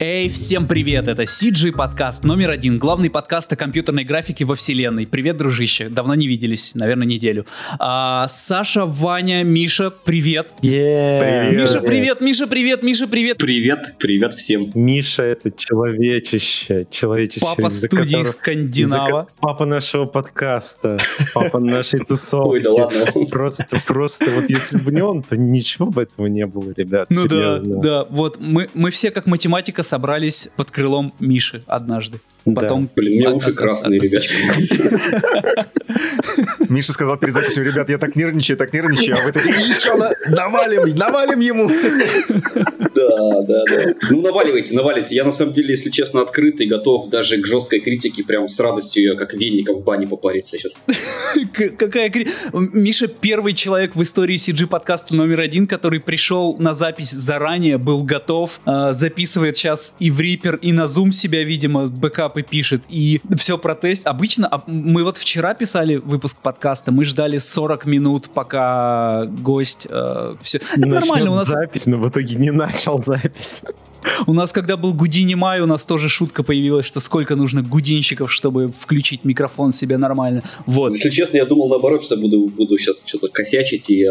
Эй, всем привет! Это CG подкаст номер один, главный подкаст о компьютерной графике во вселенной. Привет, дружище! Давно не виделись, наверное, неделю. А, Саша, Ваня, Миша, привет! Yeah. Привет! Миша, привет! Миша, привет! Миша, привет! Привет! Привет всем! Миша — это человечище, человечище. Папа студии которого, Скандинава. Папа нашего подкаста, папа нашей тусовки. Ой, да ладно. Просто, просто вот если бы не он, то ничего бы этого не было, ребят. Ну да, да. Вот мы, мы все как математика собрались под крылом Миши однажды. Потом... Да. Блин, у меня уши красные, ребят. Миша сказал перед записью, ребят, я так нервничаю, так нервничаю, а вы такие, еще навалим, навалим ему. Да, да, да. Ну, наваливайте, наваливайте. Я, на самом деле, если честно, открыт и готов даже к жесткой критике, прям с радостью, я как веником в бане попариться сейчас. Какая критика? Миша первый человек в истории CG подкаста номер один, который пришел на запись заранее, был готов, а, записывает сейчас и в Reaper, и на Zoom себя, видимо, бэкапы пишет, и все про тест. Обычно, а, мы вот вчера писали выпуск подкаста, мы ждали 40 минут, пока гость э, все. Это нормально у нас. запись, но в итоге не начал запись. У нас, когда был Гудини Май, у нас тоже шутка появилась, что сколько нужно гудинщиков, чтобы включить микрофон себе нормально. Вот. Если честно, я думал наоборот, что буду, буду сейчас что-то косячить и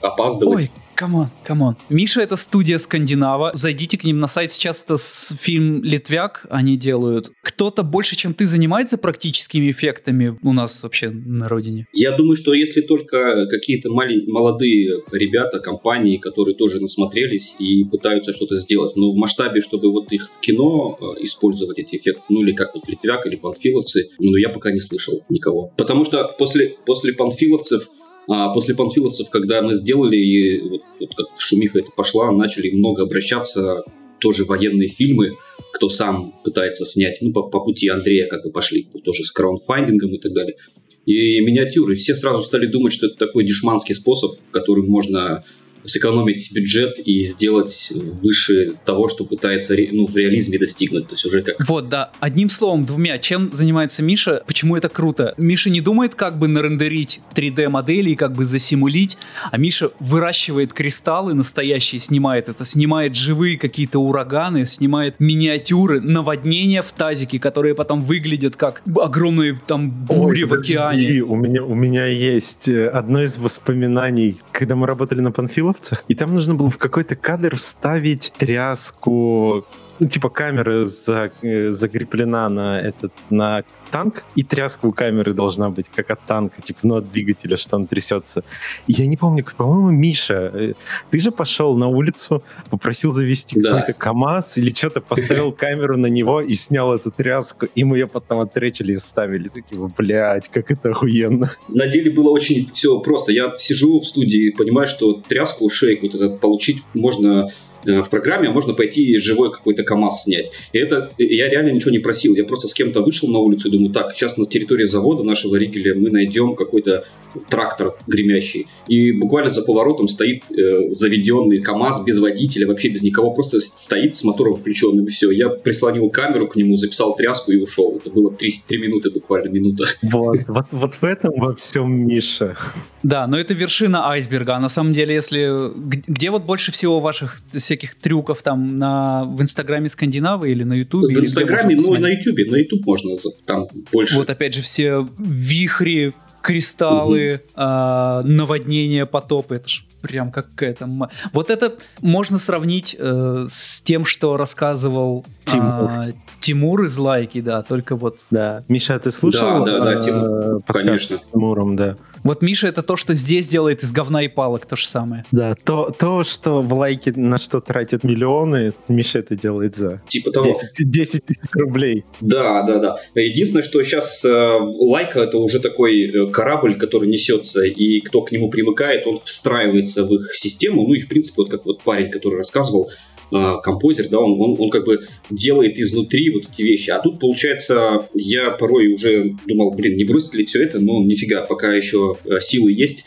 опаздывать. Ой, come on, come on. Миша — это студия Scandinava. Зайдите к ним на сайт. Сейчас это фильм «Литвяк» они делают. Кто-то больше, чем ты, занимается практическими эффектами у нас вообще на родине? Я думаю, что если только какие-то молодые ребята, компании, которые тоже насмотрелись и пытаются что-то сделать, но в масштабе, чтобы вот их в кино э, использовать эти эффекты, ну или как вот Литвяк или Панфиловцы, ну я пока не слышал никого. Потому что после, после Панфиловцев а после панфиловцев, когда мы сделали, и вот, вот как шумиха это пошла, начали много обращаться тоже военные фильмы, кто сам пытается снять, ну, по, по пути Андрея как бы пошли, тоже с краунфандингом и так далее. И миниатюры. Все сразу стали думать, что это такой дешманский способ, которым можно сэкономить бюджет и сделать выше того, что пытается ну, в реализме достигнуть. То есть уже как... Вот, да. Одним словом, двумя. Чем занимается Миша? Почему это круто? Миша не думает, как бы нарендерить 3D-модели и как бы засимулить, а Миша выращивает кристаллы настоящие, снимает это, снимает живые какие-то ураганы, снимает миниатюры, наводнения в тазике, которые потом выглядят как огромные там бури Ой, в океане. у меня, у меня есть э, одно из воспоминаний, когда мы работали на Панфилов, Литовцах, и там нужно было в какой-то кадр вставить тряску ну, типа камера за, э, закреплена на этот на танк, и тряска у камеры должна быть как от танка, типа, ну, от двигателя, что он трясется. И я не помню, по-моему, Миша, э, ты же пошел на улицу, попросил завести да. какой-то КАМАЗ или что-то, поставил камеру на него и снял эту тряску, и мы ее потом отречили и вставили. Такие, блядь, как это охуенно. На деле было очень все просто. Я сижу в студии, понимаю, что тряску, шейк вот этот получить можно в программе, а можно пойти живой какой-то КАМАЗ снять. И это я реально ничего не просил. Я просто с кем-то вышел на улицу и думаю, так, сейчас на территории завода нашего Ригеля мы найдем какой-то трактор гремящий. И буквально за поворотом стоит э, заведенный КАМАЗ без водителя, вообще без никого, просто стоит с мотором включенным, и все. Я прислонил камеру к нему, записал тряску и ушел. Это было 3, 3 минуты, буквально минута. Вот, вот, вот в этом во всем Миша. Да, но это вершина айсберга. А на самом деле, если... Где вот больше всего ваших всяких трюков там на... в Инстаграме Скандинавы или на Ютубе? В Инстаграме, ну и на Ютубе. На Ютуб можно там больше. Вот опять же все вихри, кристаллы, угу. а, наводнения, потопы. Это ж прям какая-то... Вот это можно сравнить э, с тем, что рассказывал Тимур. А, Тимур из Лайки, да, только вот... Да. Миша, ты слушал? Да, да, да, Тимур, конечно. С Тимуром, да. Вот Миша это то, что здесь делает из говна и палок, то же самое. Да, то, то что в Лайке на что тратят миллионы, Миша это делает за типа того. 10, 10 тысяч рублей. Да, да, да. Единственное, что сейчас э, Лайка это уже такой э, корабль, который несется, и кто к нему примыкает, он встраивается в их систему. Ну и, в принципе, вот как вот парень, который рассказывал, э, композер, да, он, он, он как бы делает изнутри вот эти вещи. А тут, получается, я порой уже думал, блин, не бросить ли все это, но нифига, пока еще э, силы есть,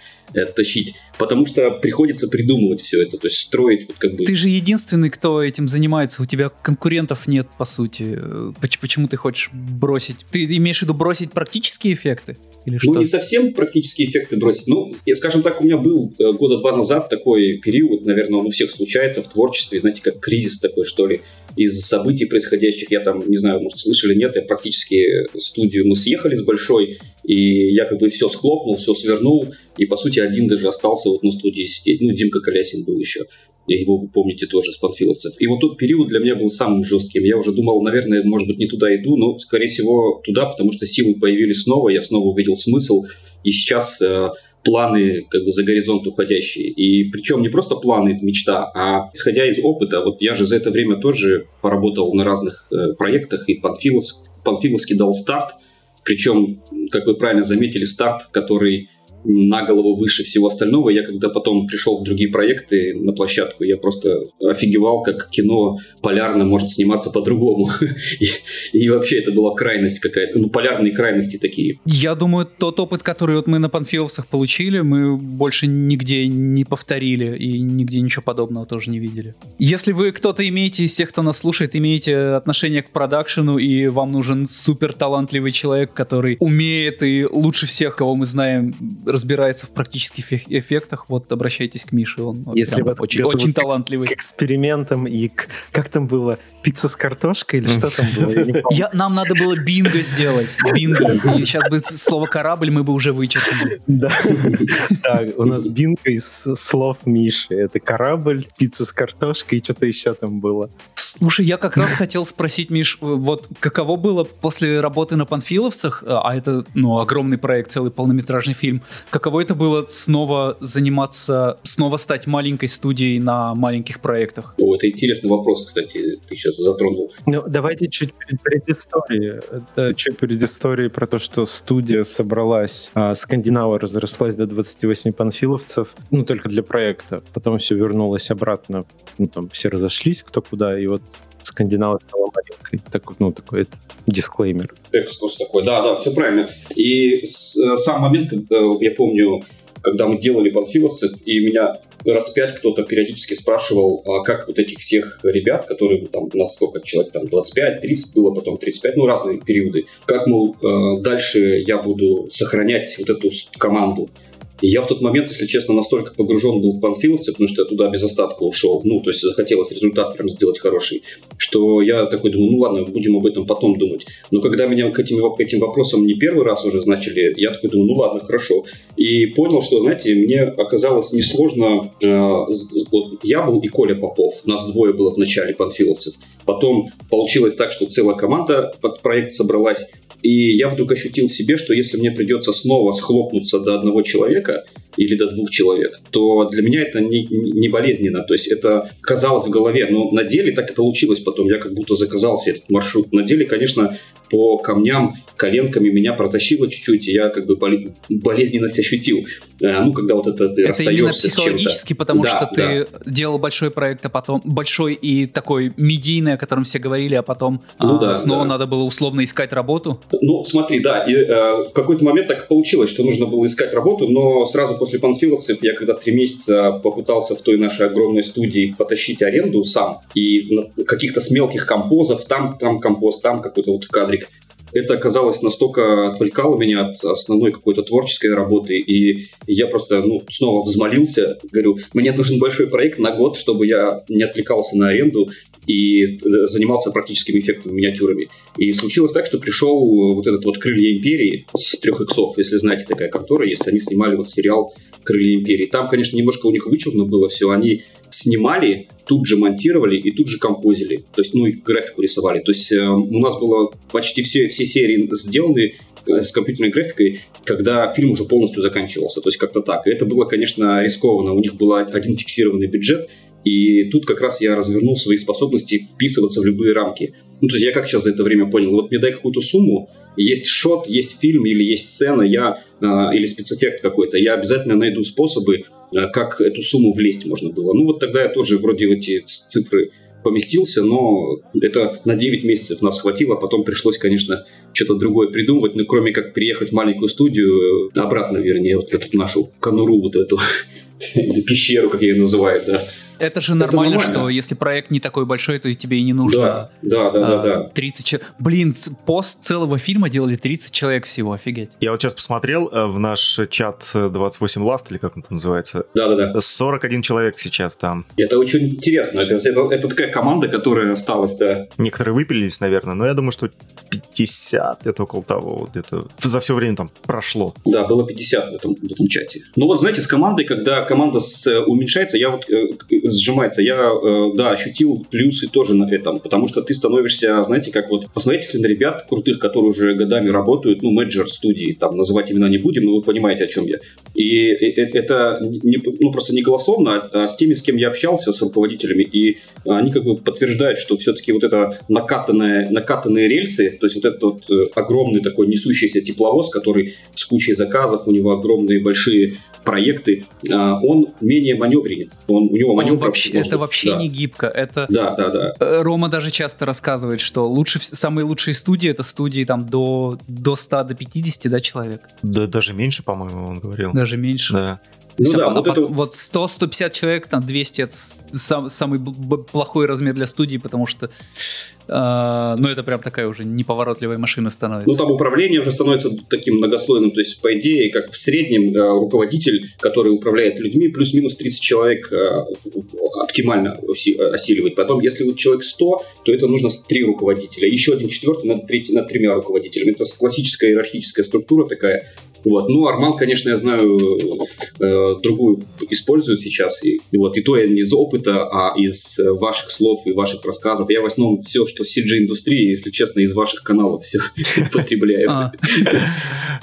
тащить, потому что приходится придумывать все это, то есть строить вот как бы... Ты же единственный, кто этим занимается, у тебя конкурентов нет, по сути. Э, почему ты хочешь бросить? Ты имеешь в виду бросить практические эффекты? Или ну, что? не совсем практические эффекты бросить. Ну, скажем так, у меня был э, года два назад такой период, наверное, он у всех случается в творчестве, знаете, как кризис такой, что ли, из событий происходящих. Я там, не знаю, может, слышали, нет, я практически студию мы съехали с большой, и я как бы все схлопнул, все свернул, и, по сути, один даже остался вот на студии сидеть. Ну, Димка Колясин был еще его вы помните тоже с панфиловцев. И вот тот период для меня был самым жестким. Я уже думал, наверное, может быть, не туда иду, но, скорее всего, туда, потому что силы появились снова, я снова увидел смысл, и сейчас э, планы как бы за горизонт уходящие. И причем не просто планы, мечта, а исходя из опыта, вот я же за это время тоже поработал на разных э, проектах, и Панфиловск, Панфиловский дал старт, причем, как вы правильно заметили, старт, который на голову выше всего остального. Я когда потом пришел в другие проекты на площадку, я просто офигевал, как кино полярно может сниматься по-другому. и, вообще это была крайность какая-то, ну, полярные крайности такие. Я думаю, тот опыт, который вот мы на Панфиловцах получили, мы больше нигде не повторили и нигде ничего подобного тоже не видели. Если вы кто-то имеете из тех, кто нас слушает, имеете отношение к продакшену и вам нужен супер талантливый человек, который умеет и лучше всех, кого мы знаем, разбирается в практических эффектах, вот обращайтесь к Мише, он Если вот очень, очень талантливый. К экспериментам и к... Как там было? Пицца с картошкой или что там было? Я, нам надо было бинго сделать. Бинго. И сейчас бы слово корабль мы бы уже вычеркнули. Да. у нас бинго из слов Миши. Это корабль, пицца с картошкой и что-то еще там было. Слушай, я как раз хотел спросить, Миш, вот каково было после работы на Панфиловцах, а это, ну, огромный проект, целый полнометражный фильм, каково это было снова заниматься, снова стать маленькой студией на маленьких проектах? О, это интересный вопрос, кстати, ты сейчас затронул. Ну, давайте чуть предыстории. Это чуть предыстории про то, что студия собралась, а Скандинава разрослась до 28 панфиловцев, ну, только для проекта. Потом все вернулось обратно, ну, там все разошлись кто куда, и вот Скандинава стала маленькой. Так, ну, такой это дисклеймер. Экскурс такой, да, да, все правильно. И с, э, сам момент, я помню, когда мы делали панфиловцев, и меня раз пять кто-то периодически спрашивал, а как вот этих всех ребят, которые там, у нас сколько человек, там 25-30 было, потом 35, ну разные периоды, как, мол, э, дальше я буду сохранять вот эту команду. И я в тот момент, если честно, настолько погружен был в панфиловцы, потому что я туда без остатка ушел, ну, то есть захотелось результат прям сделать хороший, что я такой думаю, ну ладно, будем об этом потом думать. Но когда меня к этим, к этим вопросам не первый раз уже начали, я такой думаю, ну ладно, хорошо. И понял, что, знаете, мне оказалось несложно, э, вот я был и Коля Попов, нас двое было в начале панфиловцев. Потом получилось так, что целая команда под проект собралась, и я вдруг ощутил в себе, что если мне придется снова схлопнуться до одного человека или до двух человек, то для меня это не, не болезненно. То есть это казалось в голове, но на деле так и получилось потом. Я как будто заказал себе этот маршрут. На деле, конечно, по камням, коленками меня протащило чуть-чуть, и я как бы болезненность ощутил. А, ну, когда вот это ты это именно психологически, потому да, что ты да. делал большой проект, а потом большой и такой медийный, о котором все говорили, а потом ну, а, да, снова да. надо было условно искать работу. Ну, смотри, да, и э, в какой-то момент так получилось, что нужно было искать работу, но сразу после панфиловцев я когда три месяца попытался в той нашей огромной студии потащить аренду сам, и каких-то с мелких композов, там, там композ, там какой-то вот кадрик, это оказалось настолько отвлекало меня от основной какой-то творческой работы, и я просто, ну, снова взмолился, говорю, мне нужен большой проект на год, чтобы я не отвлекался на аренду и э, занимался практическими эффектами, миниатюрами. И случилось так, что пришел вот этот вот «Крылья Империи» с трех иксов, если знаете, такая контора есть, они снимали вот сериал «Крылья Империи». Там, конечно, немножко у них вычурно было все, они снимали, тут же монтировали и тут же композили. То есть, ну, и графику рисовали. То есть, э, у нас было почти все, все серии сделаны э, с компьютерной графикой, когда фильм уже полностью заканчивался. То есть, как-то так. И это было, конечно, рискованно. У них был один фиксированный бюджет, и тут как раз я развернул свои способности вписываться в любые рамки. Ну, то есть я как сейчас за это время понял, вот мне дай какую-то сумму, есть шот, есть фильм или есть сцена, я, э, или спецэффект какой-то, я обязательно найду способы, э, как эту сумму влезть можно было. Ну, вот тогда я тоже вроде эти цифры поместился, но это на 9 месяцев нас хватило, потом пришлось, конечно, что-то другое придумывать, ну, кроме как приехать в маленькую студию, обратно, вернее, вот эту нашу конуру вот эту, пещеру, как я ее называю, да, это же нормально, это что если проект не такой большой, то тебе и не нужно. Да, да, да, а, да, да. 30 человек. Блин, пост целого фильма делали 30 человек всего, офигеть. Я вот сейчас посмотрел э, в наш чат 28 Last, или как он там называется. Да, да, да. 41 человек сейчас там. Это очень интересно. Это, это, это такая команда, которая осталась, да. Некоторые выпилились, наверное, но я думаю, что 50 это около того. Вот это за все время там прошло. Да, было 50 в этом, в этом чате. Ну вот, знаете, с командой, когда команда с, э, уменьшается, я вот э, сжимается. Я, э, да, ощутил плюсы тоже на этом, потому что ты становишься, знаете, как вот, посмотрите, если на ребят крутых, которые уже годами работают, ну, менеджер студии, там, называть имена не будем, но вы понимаете, о чем я. И это не, ну, просто не голословно, а, а с теми, с кем я общался, с руководителями, и они как бы подтверждают, что все-таки вот это накатанное, накатанные рельсы, то есть вот этот вот э, огромный такой несущийся тепловоз, который с кучей заказов, у него огромные большие проекты, а, он менее маневренен. Он, у него маневр вообще, это вообще да. не гибко. Это да, да, да. Э, Рома даже часто рассказывает, что лучше, самые лучшие студии это студии там до, до 100, до 50 да, человек. Да, даже меньше, по-моему, он говорил. Даже меньше. Да. Ну, да, а, вот, это... вот 100-150 человек, там 200 это сам, самый плохой размер для студии, потому что Uh, ну, это прям такая уже неповоротливая машина становится. Ну, там управление уже становится таким многослойным. То есть, по идее, как в среднем uh, руководитель, который управляет людьми, плюс-минус 30 человек uh, оптимально осиливает. Потом, если вот человек 100, то это нужно 3 руководителя. Еще один четвертый над, треть, над тремя руководителями. Это классическая иерархическая структура такая. Вот. Ну, Арман, конечно, я знаю, э, другую используют сейчас. И, вот, и то я не из опыта, а из ваших слов и ваших рассказов. Я в основном все, что в CG-индустрии, если честно, из ваших каналов все потребляю. А.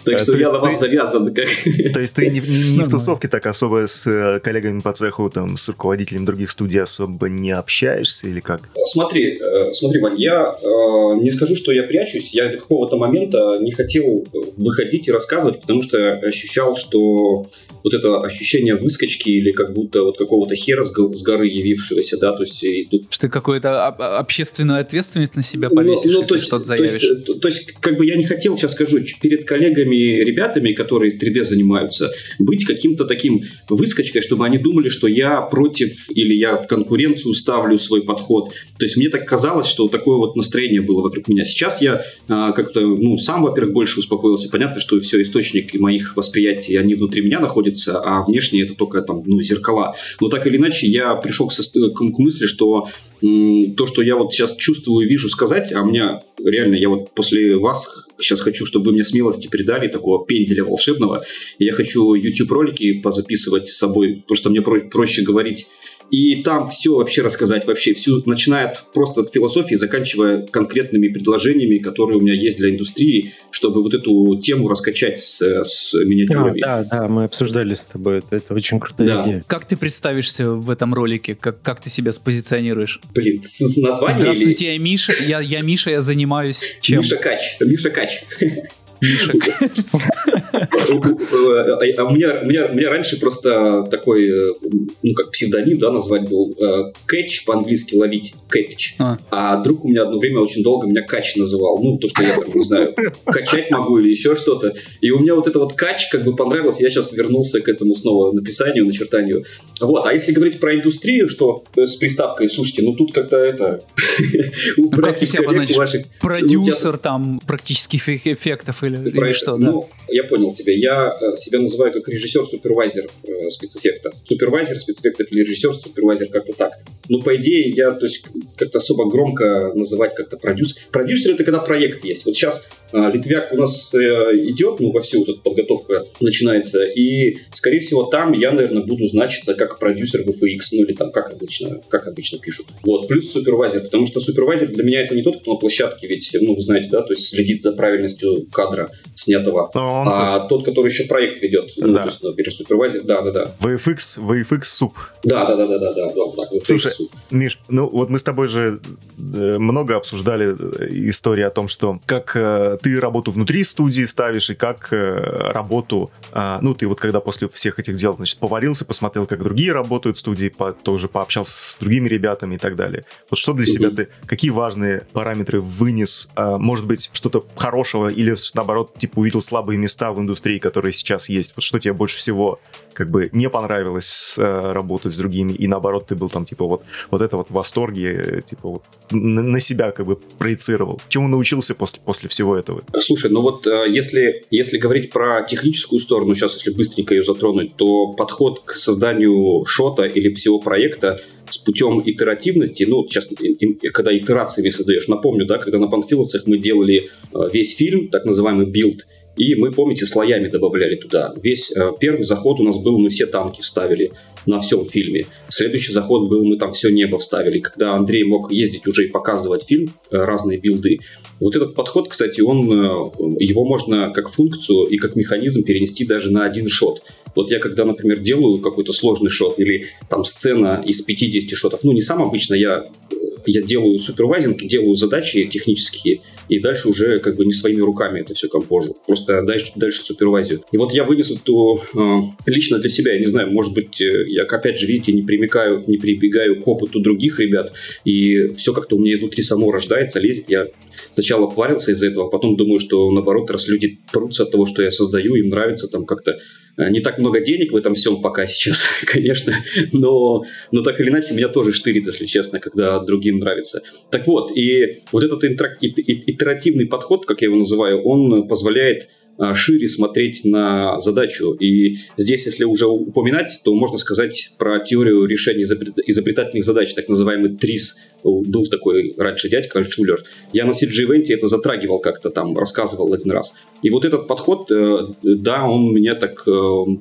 Так что я на вас завязан. То есть ты не в тусовке так особо с э, коллегами по цеху, там, с руководителями других студий особо не общаешься или как? Смотри, э, смотри, Вань, я э, не скажу, что я прячусь. Я до какого-то момента не хотел выходить и рассказывать, потому что ощущал, что вот это ощущение выскочки или как будто вот какого-то хера с, горы явившегося, да, то есть... И тут... Что какую-то общественную ответственность на себя повесишь, ну, ну, то есть, что-то заявишь. То есть, то есть, как бы я не хотел, сейчас скажу, перед коллегами, ребятами, которые 3D занимаются, быть каким-то таким выскочкой, чтобы они думали, что я против или я в конкуренцию ставлю свой подход. То есть мне так казалось, что такое вот настроение было вокруг меня. Сейчас я а, как-то, ну, сам, во-первых, больше успокоился. Понятно, что все источник моих восприятий, они внутри меня находятся, а внешне это только там, ну, зеркала. Но так или иначе, я пришел к, со- к мысли, что то, что я вот сейчас чувствую и вижу сказать, а у меня реально, я вот после вас сейчас хочу, чтобы вы мне смелости передали такого пенделя волшебного. Я хочу YouTube-ролики позаписывать с собой, потому что мне про- проще говорить и там все вообще рассказать, вообще всю, начиная от просто от философии, заканчивая конкретными предложениями, которые у меня есть для индустрии, чтобы вот эту тему раскачать с, с миниатюрами. Да, да, да, мы обсуждали с тобой, это, это очень крутая да. идея. Как ты представишься в этом ролике? Как, как ты себя спозиционируешь? Блин, с, с названием Здравствуйте, или... я Миша, я, я Миша, я занимаюсь чем? Миша Кач, Миша Кач. Мишек. А у меня, у, меня, у меня раньше просто такой, э, ну, как псевдоним, да, назвать был, э, кэтч, по-английски ловить, кэтч. А. а друг у меня одно время очень долго меня кач называл. Ну, то, что я, там, не знаю, качать могу или еще что-то. И у меня вот это вот кач как бы понравилось, я сейчас вернулся к этому снова написанию, начертанию. Вот, а если говорить про индустрию, что э, с приставкой, слушайте, ну тут как-то это... Ну, как ты себя обозначишь? Продюсер там практических эффектов или, или что, ну, да? я понял тебя. Я э, себя называю как режиссер-супервайзер э, спецэффектов. Супервайзер спецэффектов или режиссер-супервайзер как-то так. Ну, по идее, я, то есть, как-то особо громко называть как-то продюсер. Продюсер — это когда проект есть. Вот сейчас э, Литвяк у нас идет, ну, во всю вот эта подготовка начинается, и, скорее всего, там я, наверное, буду значиться как продюсер VFX, ну, или там, как обычно, как обычно пишут. Вот, плюс супервайзер, потому что супервайзер для меня это не тот, кто на площадке, ведь, ну, вы знаете, да, то есть следит за правильностью кадра, снятого. Он а тот, который еще проект ведет, ну, Да. то есть, например, супервайзер, да, да, да. VFX, VFX суп. Да, да, да, да, да, да, так, вот Слушай, так. Миш, ну вот мы с тобой же э, много обсуждали э, истории о том, что как э, ты работу внутри студии ставишь и как э, работу, а, ну ты вот когда после всех этих дел, значит, поварился, посмотрел, как другие работают в студии, по- тоже пообщался с другими ребятами и так далее. Вот что для себя ты, какие важные параметры вынес, а, может быть, что-то хорошего или наоборот, типа увидел слабые места в индустрии, которые сейчас есть? Вот что тебе больше всего как бы не понравилось э, работать с другими, и наоборот, ты был там, типа, вот, вот это вот в восторге, э, типа, вот на, на себя как бы проецировал. Чему научился после, после всего этого? Слушай, ну вот э, если, если говорить про техническую сторону, сейчас если быстренько ее затронуть, то подход к созданию shot а или всего проекта с путем итеративности, ну, вот сейчас, когда итерациями создаешь, напомню, да, когда на панфиловцах мы делали э, весь фильм, так называемый build, и мы, помните, слоями добавляли туда. Весь э, первый заход у нас был, мы все танки вставили на всем фильме. Следующий заход был, мы там все небо вставили. Когда Андрей мог ездить уже и показывать фильм, э, разные билды, вот этот подход, кстати, он, э, его можно как функцию и как механизм перенести даже на один шот. Вот я когда, например, делаю какой-то сложный шот или там сцена из 50 шотов, ну не сам обычно, я, э, я делаю супервайзинг, делаю задачи технические, и дальше уже как бы не своими руками это все компожу. Просто дальше, дальше супервайзю. И вот я вынес эту э, лично для себя, я не знаю, может быть, э, я опять же, видите, не примекаю, не прибегаю к опыту других ребят, и все как-то у меня изнутри само рождается, лезет. Я сначала парился из-за этого, а потом думаю, что наоборот, раз люди прутся от того, что я создаю, им нравится там как-то э, не так много денег в этом всем пока сейчас, конечно, но, но так или иначе меня тоже штырит, если честно, когда другим нравится. Так вот, и вот этот интерак- и- и- итеративный подход, как я его называю, он позволяет шире смотреть на задачу. И здесь, если уже упоминать, то можно сказать про теорию решения изобрет- изобретательных задач, так называемый ТРИС. Был такой раньше дядька Альтшулер. Я на CG-ивенте это затрагивал как-то там, рассказывал один раз. И вот этот подход, э, да, он мне так э,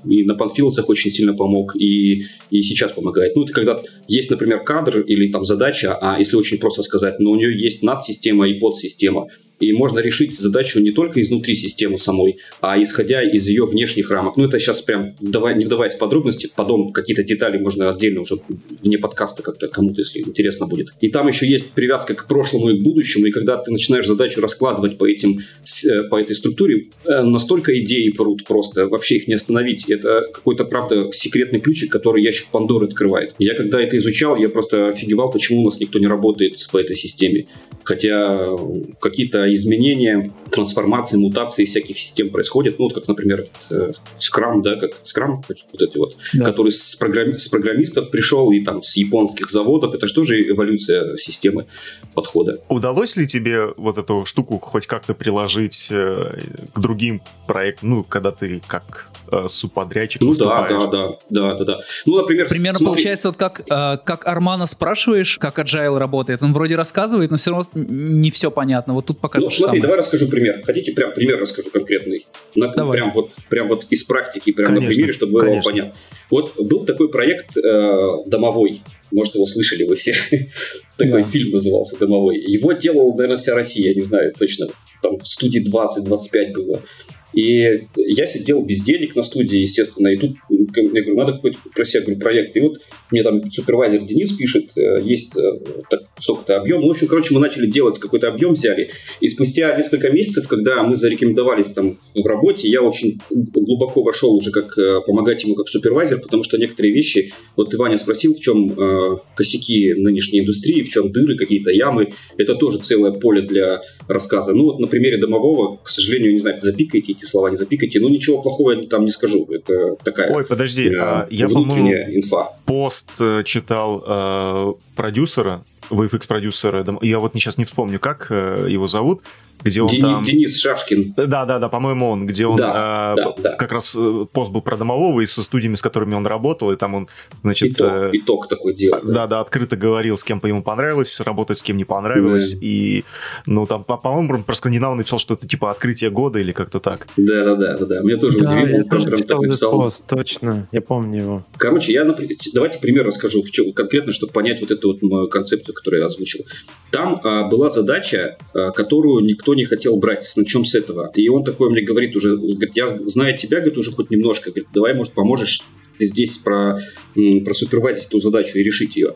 и на панфиловцах очень сильно помог, и, и сейчас помогает. Ну, это когда есть, например, кадр или там задача, а если очень просто сказать, но у нее есть надсистема и подсистема. И можно решить задачу не только изнутри системы самой, а исходя из ее внешних рамок. Ну, это сейчас прям, не вдаваясь в подробности, потом какие-то детали можно отдельно уже вне подкаста как-то кому-то, если интересно будет. И там еще есть привязка к прошлому и к будущему, и когда ты начинаешь задачу раскладывать по, этим, э, по этой структуре, э, настолько идеи прут просто, вообще их не остановить. Это какой-то, правда, секретный ключик, который ящик Пандоры открывает. Я когда это изучал, я просто офигевал, почему у нас никто не работает по этой системе. Хотя э, какие-то изменения, трансформации, мутации всяких систем происходят. Ну, вот как, например, этот, э, Scrum, да, как Scrum, вот эти вот, Да. который с, программи- с программистов пришел и там с японских заводов. Это же тоже эволюция системы подхода. Удалось ли тебе вот эту штуку хоть как-то приложить э, к другим проектам, ну, когда ты как э, субподрядчик Ну да, да, да, да, да, да. Ну, например, Примерно смотри, получается, вот как, э, как Армана спрашиваешь, как Agile работает, он вроде рассказывает, но все равно не все понятно. Вот тут пока Ну, то же смотри, самое. давай расскажу пример. Хотите, прям пример расскажу конкретный? На- Давай. Прям вот, прям вот из практики, прям на Конечно, примере, чтобы было конечно. понятно. Вот был такой проект э, «Домовой». Может, его слышали вы все. Такой Да. фильм назывался «Домовой». Его делала, наверное, вся Россия, я не знаю точно. Там в студии 20-25 было. И я сидел без денег на студии, естественно, и тут я говорю, надо какой-то про себя говорю, проект. И вот мне там супервайзер Денис пишет, э, есть э, так, столько-то объем. Ну, в общем, короче, мы начали делать какой-то объем, взяли. И спустя несколько месяцев, когда мы зарекомендовались там в работе, я очень глубоко вошел уже как э, помогать ему как супервайзер, потому что некоторые вещи, вот ты, Ваня, спросил, в чем э, косяки нынешней индустрии, в чем дыры, какие-то ямы. Это тоже целое поле для рассказа. Ну, вот на примере домового, к сожалению, не знаю, запикайте эти слова, не запикайте, но ничего плохого я там не скажу. Это такая Ой, подожди, э, а, я, внутренняя инфа. пост э, читал э, продюсера, VFX-продюсера, я вот сейчас не вспомню, как э, его зовут, где он Дени- там... Денис Шашкин. Да, да, да, по-моему, он, где он Да, э, да, да. как раз э, пост был про домового и со студиями, с которыми он работал, и там он, значит, итог, э, итог такой делает. да, да, открыто говорил, с кем по ему понравилось работать, с кем не понравилось, Да. и, ну, там, по- по-моему, про Скандинаву написал, что это типа открытие года или как-то так. Да, да, да, да, да. Меня тоже Да, удивило, я он тоже прям читал так этот написал. пост, точно, я помню его. Короче, я давайте пример расскажу в чём- конкретно, чтобы понять вот эту вот мою концепцию, которую я озвучил. Там а, была задача, а, которую никто не хотел брать. Начнем с этого. И он такой мне говорит уже, говорит, я знаю тебя, говорит, уже хоть немножко. Говорит, давай, может, поможешь здесь про, про супервайзить эту задачу и решить ее.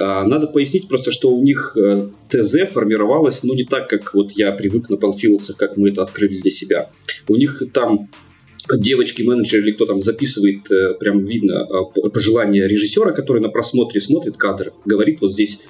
А, надо пояснить просто, что у них э, ТЗ формировалось, ну, не так, как вот я привык на панфиловцах, как мы это открыли для себя. У них там девочки-менеджеры или кто там записывает, э, прям видно э, пожелание режиссера, который на просмотре смотрит кадр, говорит вот здесь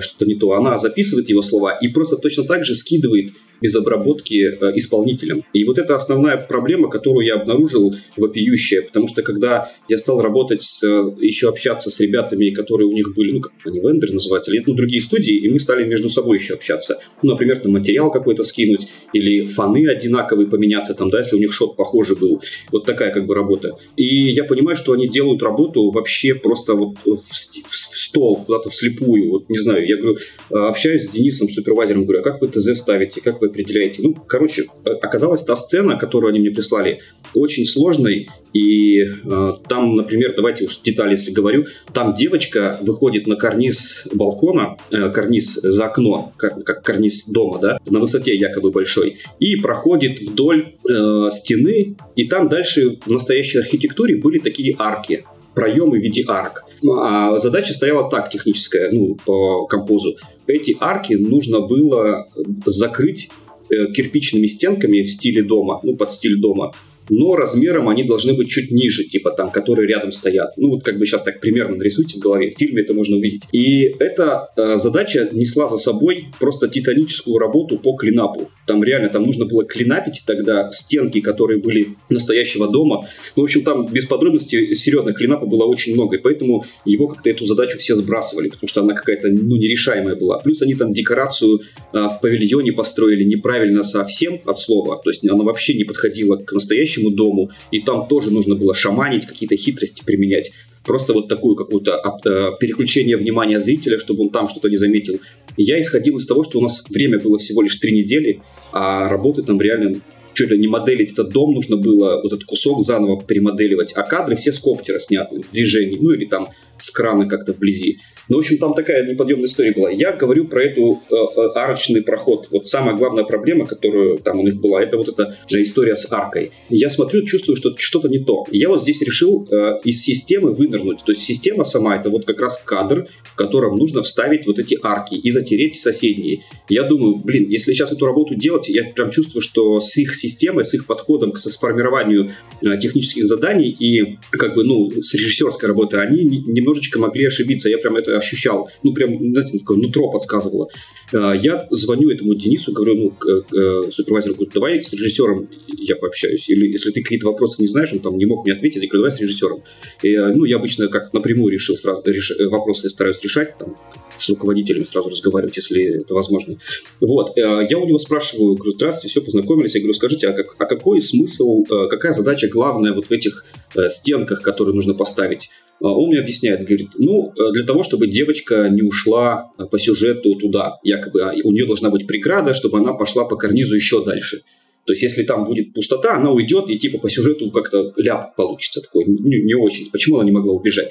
что-то не то. Она записывает его слова и просто точно так же скидывает без обработки э, исполнителям. И вот это основная проблема, которую я обнаружил вопиющая, потому что когда я стал работать, с, э, еще общаться с ребятами, которые у них были, ну, как они вендоры называются, или ну, другие студии, и мы стали между собой еще общаться. Ну, например, там материал какой-то скинуть, или фаны одинаковые поменяться, там, да, если у них шот похожий был. Вот такая как бы работа. И я понимаю, что они делают работу вообще просто вот в, в, в стол, куда-то вслепую. Вот не знаю, я говорю, э, общаюсь с Денисом, супервайзером, говорю, а как вы ТЗ ставите, как вы определяете. Ну, короче, оказалась та сцена, которую они мне прислали, очень сложной. И э, там, например, давайте уж детали, если говорю, там девочка выходит на карниз балкона, э, карниз за окно, как, как карниз дома, да, на высоте якобы большой, и проходит вдоль э, стены, и там дальше в настоящей архитектуре были такие арки, проемы в виде арк. А задача стояла так, техническая, ну, по композу. Эти арки нужно было закрыть Э, кирпичными стенками в стиле дома, ну, под стиль дома но размером они должны быть чуть ниже, типа там, которые рядом стоят. Ну, вот как бы сейчас так примерно нарисуйте в голове, в фильме это можно увидеть. И эта э, задача несла за собой просто титаническую работу по клинапу. Там реально, там нужно было клинапить тогда стенки, которые были настоящего дома. Ну, в общем, там без подробностей, серьезно, клинапа было очень много, и поэтому его как-то эту задачу все сбрасывали, потому что она какая-то, ну, нерешаемая была. Плюс они там декорацию э, в павильоне построили неправильно совсем от слова, то есть она вообще не подходила к настоящему настоящему дому, и там тоже нужно было шаманить, какие-то хитрости применять. Просто вот такую какую-то э, переключение внимания зрителя, чтобы он там что-то не заметил. Я исходил из того, что у нас время было всего лишь три недели, а работы там реально чуть ли не моделить этот дом нужно было, вот этот кусок заново перемоделивать, а кадры все с коптера сняты, движений, ну или там с крана как-то вблизи. Ну, в общем, там такая неподъемная история была. Я говорю про эту э, э, арочный проход. Вот самая главная проблема, которая там у них была, это вот эта история с аркой. Я смотрю, чувствую, что что-то не то. Я вот здесь решил э, из системы вынырнуть. То есть система сама это вот как раз кадр, в котором нужно вставить вот эти арки и затереть соседние. Я думаю, блин, если сейчас эту работу делать, я прям чувствую, что с их системой, с их подходом к сформированию э, технических заданий и как бы, ну, с режиссерской работой, они немножечко могли ошибиться. Я прям это ощущал, ну, прям, знаете, такое нутро подсказывало. А, я звоню этому Денису, говорю, ну, к, супервайзеру, говорю, давай с режиссером я пообщаюсь. Или если ты какие-то вопросы не знаешь, он там не мог мне ответить, я говорю, давай с режиссером. И, ну, я обычно как напрямую решил сразу, реш... вопросы стараюсь решать, там, с руководителями сразу разговаривать, если это возможно. Вот, э, я у него спрашиваю, говорю, здравствуйте, все, познакомились, я говорю, скажите, а, как, а какой смысл, э, какая задача главная вот в этих э, стенках, которые нужно поставить? А он мне объясняет, говорит, ну, э, для того, чтобы девочка не ушла э, по сюжету туда, якобы а у нее должна быть преграда, чтобы она пошла по карнизу еще дальше. То есть, если там будет пустота, она уйдет, и типа по сюжету как-то ляп получится такой, не, не очень. Почему она не могла убежать?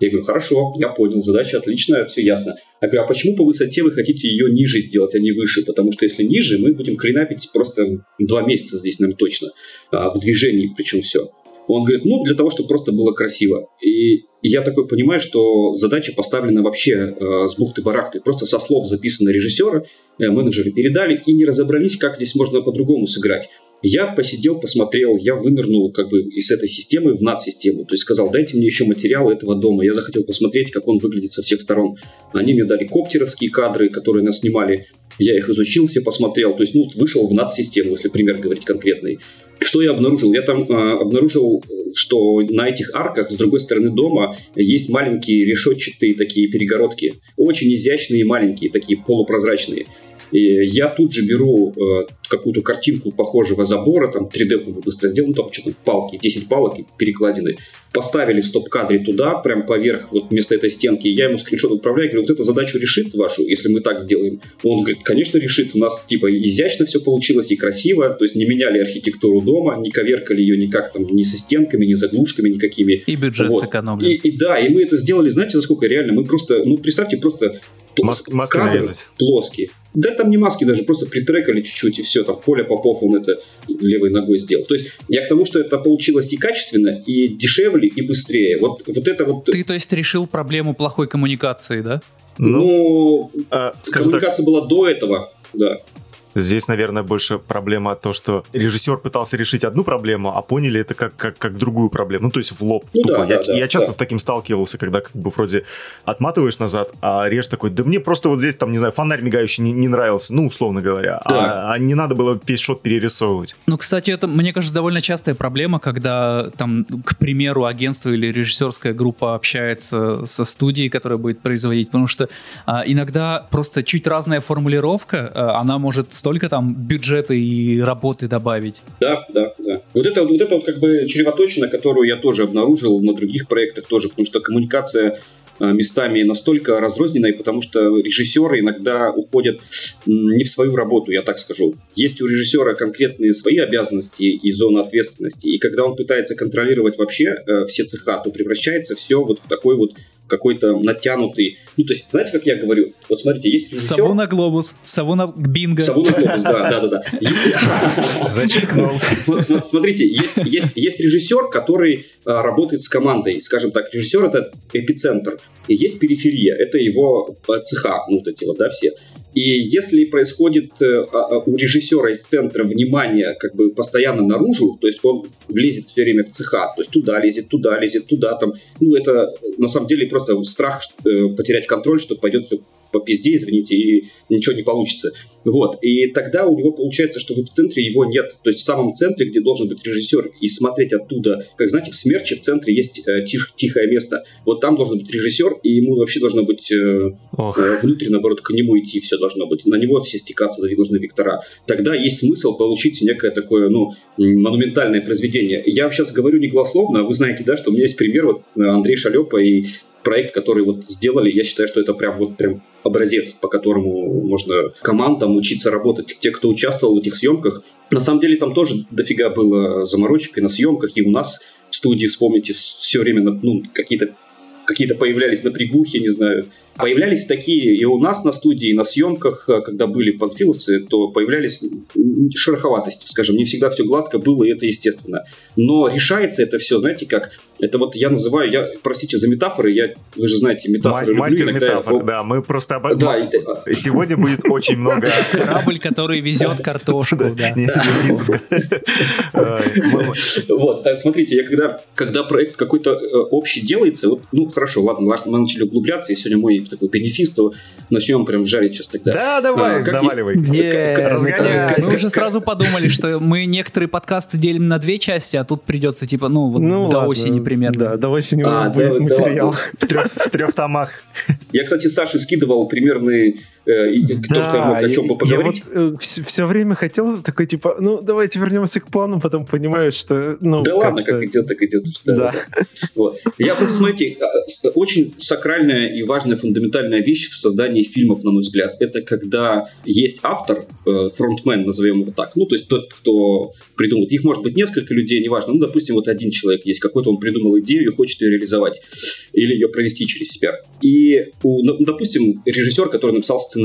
Я говорю, хорошо, я понял, задача отличная, все ясно. Я говорю, а почему по высоте вы хотите ее ниже сделать, а не выше? Потому что если ниже, мы будем клинапить просто два месяца здесь, наверное, точно. А, в движении причем все. Он говорит, ну, для того, чтобы просто было красиво. И я такой понимаю, что задача поставлена вообще э, с бухты-барахты. Просто со слов записано режиссера, э, менеджеры передали и не разобрались, как здесь можно по-другому сыграть. Я посидел, посмотрел, я вынырнул как бы из этой системы в над-систему. То есть сказал, дайте мне еще материал этого дома. Я захотел посмотреть, как он выглядит со всех сторон. Они мне дали коптеровские кадры, которые нас снимали. Я их изучил, все посмотрел. То есть, ну, вышел в над-систему, если пример говорить конкретный. Что я обнаружил? Я там э, обнаружил, что на этих арках с другой стороны дома есть маленькие решетчатые такие перегородки. Очень изящные маленькие, такие полупрозрачные. И я тут же беру э, какую-то картинку похожего забора, там 3D быстро сделал, ну, там что-то палки, 10 палок перекладины. Поставили в стоп-кадре туда, прям поверх, вот вместо этой стенки. Я ему скриншот отправляю, говорю, вот эту задачу решит вашу, если мы так сделаем. Он говорит, конечно, решит. У нас типа изящно все получилось и красиво, то есть не меняли архитектуру дома, не коверкали ее никак там, ни со стенками, ни заглушками никакими. И бюджет вот. сэкономлен. И, и да, и мы это сделали, знаете, за сколько реально? Мы просто, ну, представьте, просто Мас- маски кадры нарезать. плоские. Да там не маски даже, просто притрекали чуть-чуть и все, там Коля Попов, он это левой ногой сделал. То есть я к тому, что это получилось и качественно, и дешевле, и быстрее. Вот, вот это вот... Ты, то есть, решил проблему плохой коммуникации, да? Ну, Ну, а, скажем так, коммуникация была до этого, да. Здесь, наверное, больше проблема то, что режиссер пытался решить одну проблему, а поняли это как, как, как другую проблему. Ну, то есть в лоб. Ну тупо. да, я, да, да, я часто да. с таким сталкивался, когда как бы вроде отматываешь назад, а режь такой, да мне просто вот здесь, там, не знаю, фонарь мигающий не, не нравился, ну, условно говоря. Да. А, а не надо было весь шот перерисовывать. Ну, кстати, это, мне кажется, довольно частая проблема, когда там, к примеру, агентство или режиссерская группа общается со студией, которая будет производить, потому что а, иногда просто чуть разная формулировка, а, она может столько там бюджета и работы добавить. Да, да, да. Вот это вот это вот как бы чревоточина, которую я тоже обнаружил на других проектах тоже, потому что коммуникация э, местами настолько разрозненная, потому что режиссеры иногда уходят не в свою работу, я так скажу. Есть у режиссера конкретные свои обязанности и зоны ответственности, и когда он пытается контролировать вообще э, все цеха, то превращается все вот в такой вот какой-то натянутый... Ну, то есть, знаете, как я говорю? Вот смотрите, есть режиссер... Сову на глобус, сову на бинго. Сову на глобус, да, да, да, да. Зачеркнул. Смотрите, есть, есть, есть режиссер, который а, работает с командой. Скажем так, режиссер это эпицентр. И есть периферия, это его а, цеха, ну, вот эти вот, да, все. И если происходит э, а, а, у режиссера из центра внимание как бы постоянно наружу, то есть он влезет все время в цеха, то есть туда лезет, туда лезет, туда там, ну это на самом деле просто страх э, потерять контроль, что пойдет все по пизде, извините, и ничего не получится. Вот. И тогда у него получается, что в эпицентре его нет. То есть в самом центре, где должен быть режиссер, и смотреть оттуда, как знаете, в смерче в центре есть э, тих- тихое место. Вот там должен быть режиссер, и ему вообще должно быть э, Ох. э, внутрь, наоборот, к нему идти все должно быть. На него все стекаться должны вектора. Тогда есть смысл получить некое такое, ну, монументальное произведение. Я сейчас говорю не голословно, а вы знаете, да, что у меня есть пример, вот э, Андрей Шалепа и проект, который вот сделали, я считаю, что это прям вот прям образец, по которому можно командам учиться работать. Те, кто участвовал в этих съемках, на самом деле там тоже дофига было заморочек и на съемках, и у нас в студии, вспомните, все время ну, какие-то какие-то появлялись напрягухи, не знаю. Появлялись такие и у нас на студии, и на съемках, э, когда были панфиловцы, то появлялись шероховатости, скажем, не всегда все гладко было, и это естественно. Но решается это все, знаете как, это вот я называю, я, простите за метафоры, я, вы же знаете, метафоры Мас- люблю Мастер иногда. метафор, да. Мы просто об Да, и- Сегодня будет очень много... Корабль, который везет картошку, да. Вот, а смотрите, я когда, когда проект какой-то э, общий делается, вот, ну хорошо, ладно, мы начали углубляться, и сегодня мой такой бенефис, то начнем прям жарить сейчас тогда. Да, давай, А. Е, Разгоняй. Мы уже сразу подумали, что мы некоторые подкасты делим на две части, а тут придется, типа, ну, вот Ну до осени примерно. Да, до осени у А, нас да, будет да материал. ладно. В трех, в трех томах. Я, кстати, Саше скидывал примерные, э, и- то, что я мог о чем бы поговорить. все, время хотел такой, типа, ну, давайте вернемся к плану, потом понимаю, что, ну... Да ладно, как идет, так идет. Да, Да. да. Вот. Я просто, смотрите, а, очень сакральная и важная фундаментальная вещь в создании фильмов, на мой взгляд, это когда есть автор, э, фронтмен, назовем его так, ну, то есть тот, кто придумывает. Их может быть несколько людей, неважно. Ну, допустим, вот один человек есть, какой-то он придумал идею и хочет ее реализовать или ее провести через себя. И, у, ну, допустим, режиссер, который написал сценарий,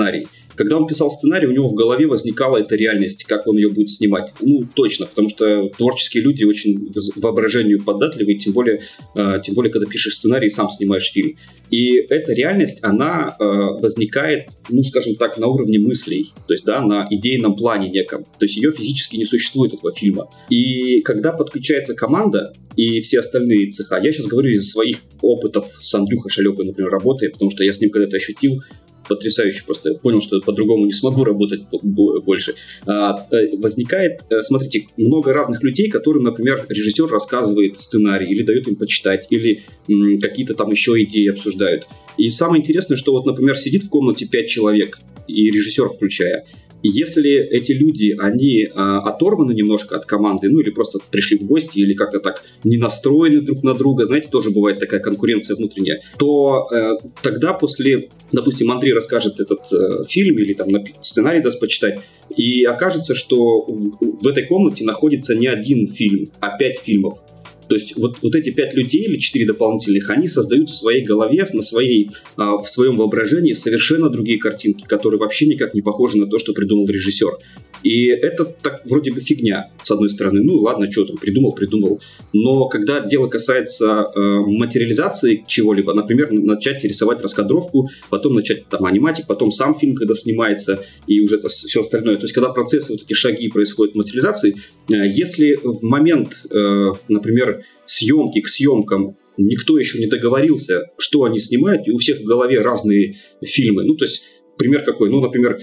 когда он писал сценарий, у него в голове возникала эта реальность, как он ее будет снимать. Ну, точно, потому что творческие люди очень воображению податливы, тем более, э, тем более, когда пишешь сценарий и сам снимаешь фильм. И эта реальность, она э, возникает, ну, скажем так, на уровне мыслей, то есть, да, на идейном плане неком. То есть ее физически не существует, этого фильма. И когда подключается команда и все остальные цеха, я сейчас говорю из своих опытов с Андрюхой Шалепой, например, работы, потому что я с ним когда-то ощутил, потрясающе просто. Понял, что по-другому не смогу работать бо- бо- больше. А, э, возникает, э, смотрите, много разных людей, которым, например, режиссер рассказывает сценарий или дает им почитать, или какие-то там еще идеи обсуждают. И самое интересное, что вот, например, сидит в комнате пять человек, и режиссер включая, если эти люди, они а, оторваны немножко от команды, ну или просто пришли в гости, или как-то так не настроены друг на друга, знаете, тоже бывает такая конкуренция внутренняя, то э, тогда после, допустим, Андрей расскажет этот э, фильм или там сценарий даст почитать, и окажется, что в, в этой комнате находится не один фильм, а пять фильмов. То есть вот, вот эти пять людей или четыре дополнительных, они создают в своей голове, на своей, а, в своем воображении совершенно другие картинки, которые вообще никак не похожи на то, что придумал режиссер. И это так вроде бы фигня, с одной стороны. Ну ладно, что там, придумал, придумал. Но когда дело касается э, материализации чего-либо, например, начать рисовать раскадровку, потом начать там аниматик, потом сам фильм, когда снимается, и уже это все остальное. То есть когда процессы, вот эти шаги происходят материализации, э, если в момент, э, например, съемки к съемкам никто еще не договорился, что они снимают, и у всех в голове разные фильмы. Ну, то есть, пример какой? Ну, например,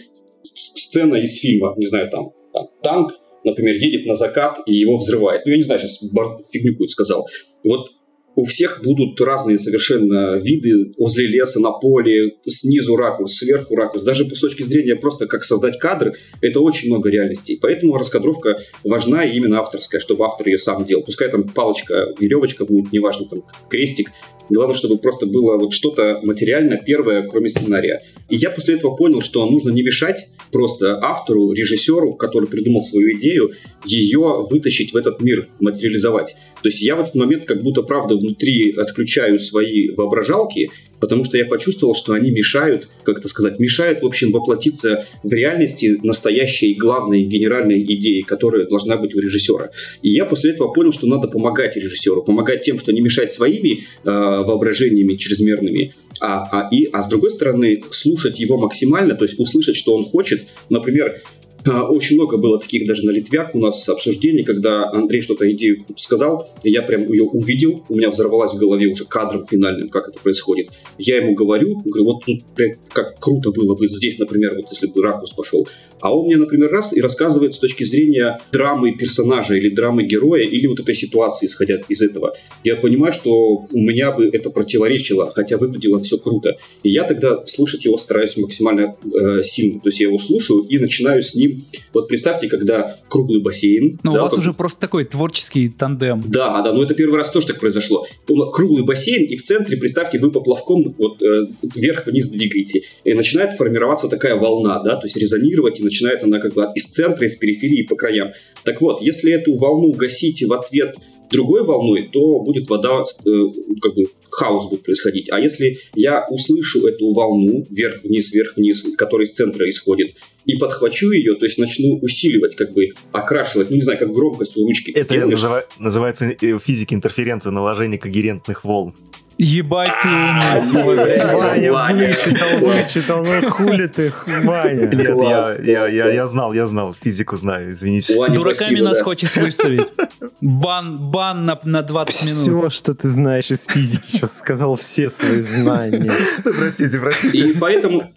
сцена из фильма, не знаю, там, там танк, например, едет на закат и его взрывает. Ну, я не знаю, сейчас фигню какую-то сказал. Вот у всех будут разные совершенно виды возле леса, на поле, снизу ракурс, сверху ракурс. Даже с точки зрения просто как создать кадр, это очень много реальностей. Поэтому раскадровка важна именно авторская, чтобы автор ее сам делал. Пускай там палочка, веревочка будет, неважно, там крестик. Главное, чтобы просто было вот что-то материально первое, кроме сценария. И я после этого понял, что нужно не мешать просто автору, режиссеру, который придумал свою идею, ее вытащить в этот мир, материализовать. То есть я в этот момент как будто, правда, внутри отключаю свои воображалки, потому что я почувствовал, что они мешают, как это сказать, мешают, в общем, воплотиться в реальности настоящей главной генеральной идеи, которая должна быть у режиссера. И я после этого понял, что надо помогать режиссеру, помогать тем, что не мешать своими э, воображениями чрезмерными, а, а, и, а с другой стороны слушать его максимально, то есть услышать, что он хочет. Например, очень много было таких даже на Литвяк у нас обсуждений, когда Андрей что-то идею сказал, и я прям ее увидел, у меня взорвалась в голове уже кадром финальным, как это происходит. Я ему говорю, говорю, вот прям, как круто было бы здесь, например, вот если бы ракурс пошел. А он мне, например, раз и рассказывает с точки зрения драмы персонажа или драмы героя, или вот этой ситуации, исходя из этого. Я понимаю, что у меня бы это противоречило, хотя выглядело все круто. И я тогда слушать его стараюсь максимально э, сильно. То есть я его слушаю и начинаю с ним вот представьте, когда круглый бассейн... Ну, да, у вас как... уже просто такой творческий тандем. Да, да, но это первый раз тоже так произошло. Круглый бассейн, и в центре, представьте, вы поплавком вот э, вверх-вниз двигаете. И начинает формироваться такая волна, да, то есть резонировать, и начинает она как бы из центра, из периферии по краям. Так вот, если эту волну гасить в ответ другой волной, то будет вода, э, как бы хаос будет происходить. А если я услышу эту волну вверх-вниз, вверх-вниз, которая из центра исходит, и подхвачу ее, то есть начну усиливать, как бы окрашивать, ну не знаю, как громкость у ручки. Это называ- называется э, физика интерференция, наложение когерентных волн. Ебать ты Ваня вычитал, вычитал, ну хули ты, Ваня. Нет, я, я, я, знал, я знал, физику знаю, извините. Дураками нас хочешь выставить. Бан, бан на, на 20 минут. Все, что ты знаешь из физики, сейчас сказал все свои знания. Простите, простите. И поэтому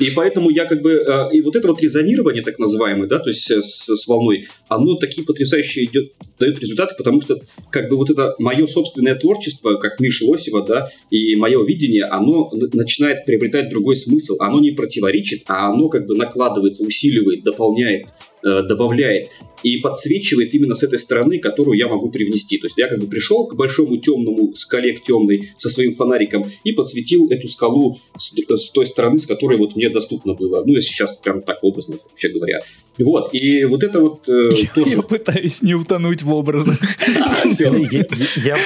и поэтому я как бы... Э, и вот это вот резонирование, так называемое, да, то есть э, с, с волной, оно такие потрясающие идет, дает результаты, потому что как бы вот это мое собственное творчество, как Миша Осева, да, и мое видение, оно начинает приобретать другой смысл. Оно не противоречит, а оно как бы накладывается, усиливает, дополняет, э, добавляет и подсвечивает именно с этой стороны, которую я могу привнести. То есть я как бы пришел к большому темному скале к темной со своим фонариком и подсветил эту скалу с, с той стороны, с которой вот мне доступно было. Ну, если сейчас прям так образно, вообще говоря. Вот, и вот это вот э, я, тоже... Я пытаюсь не утонуть в образах.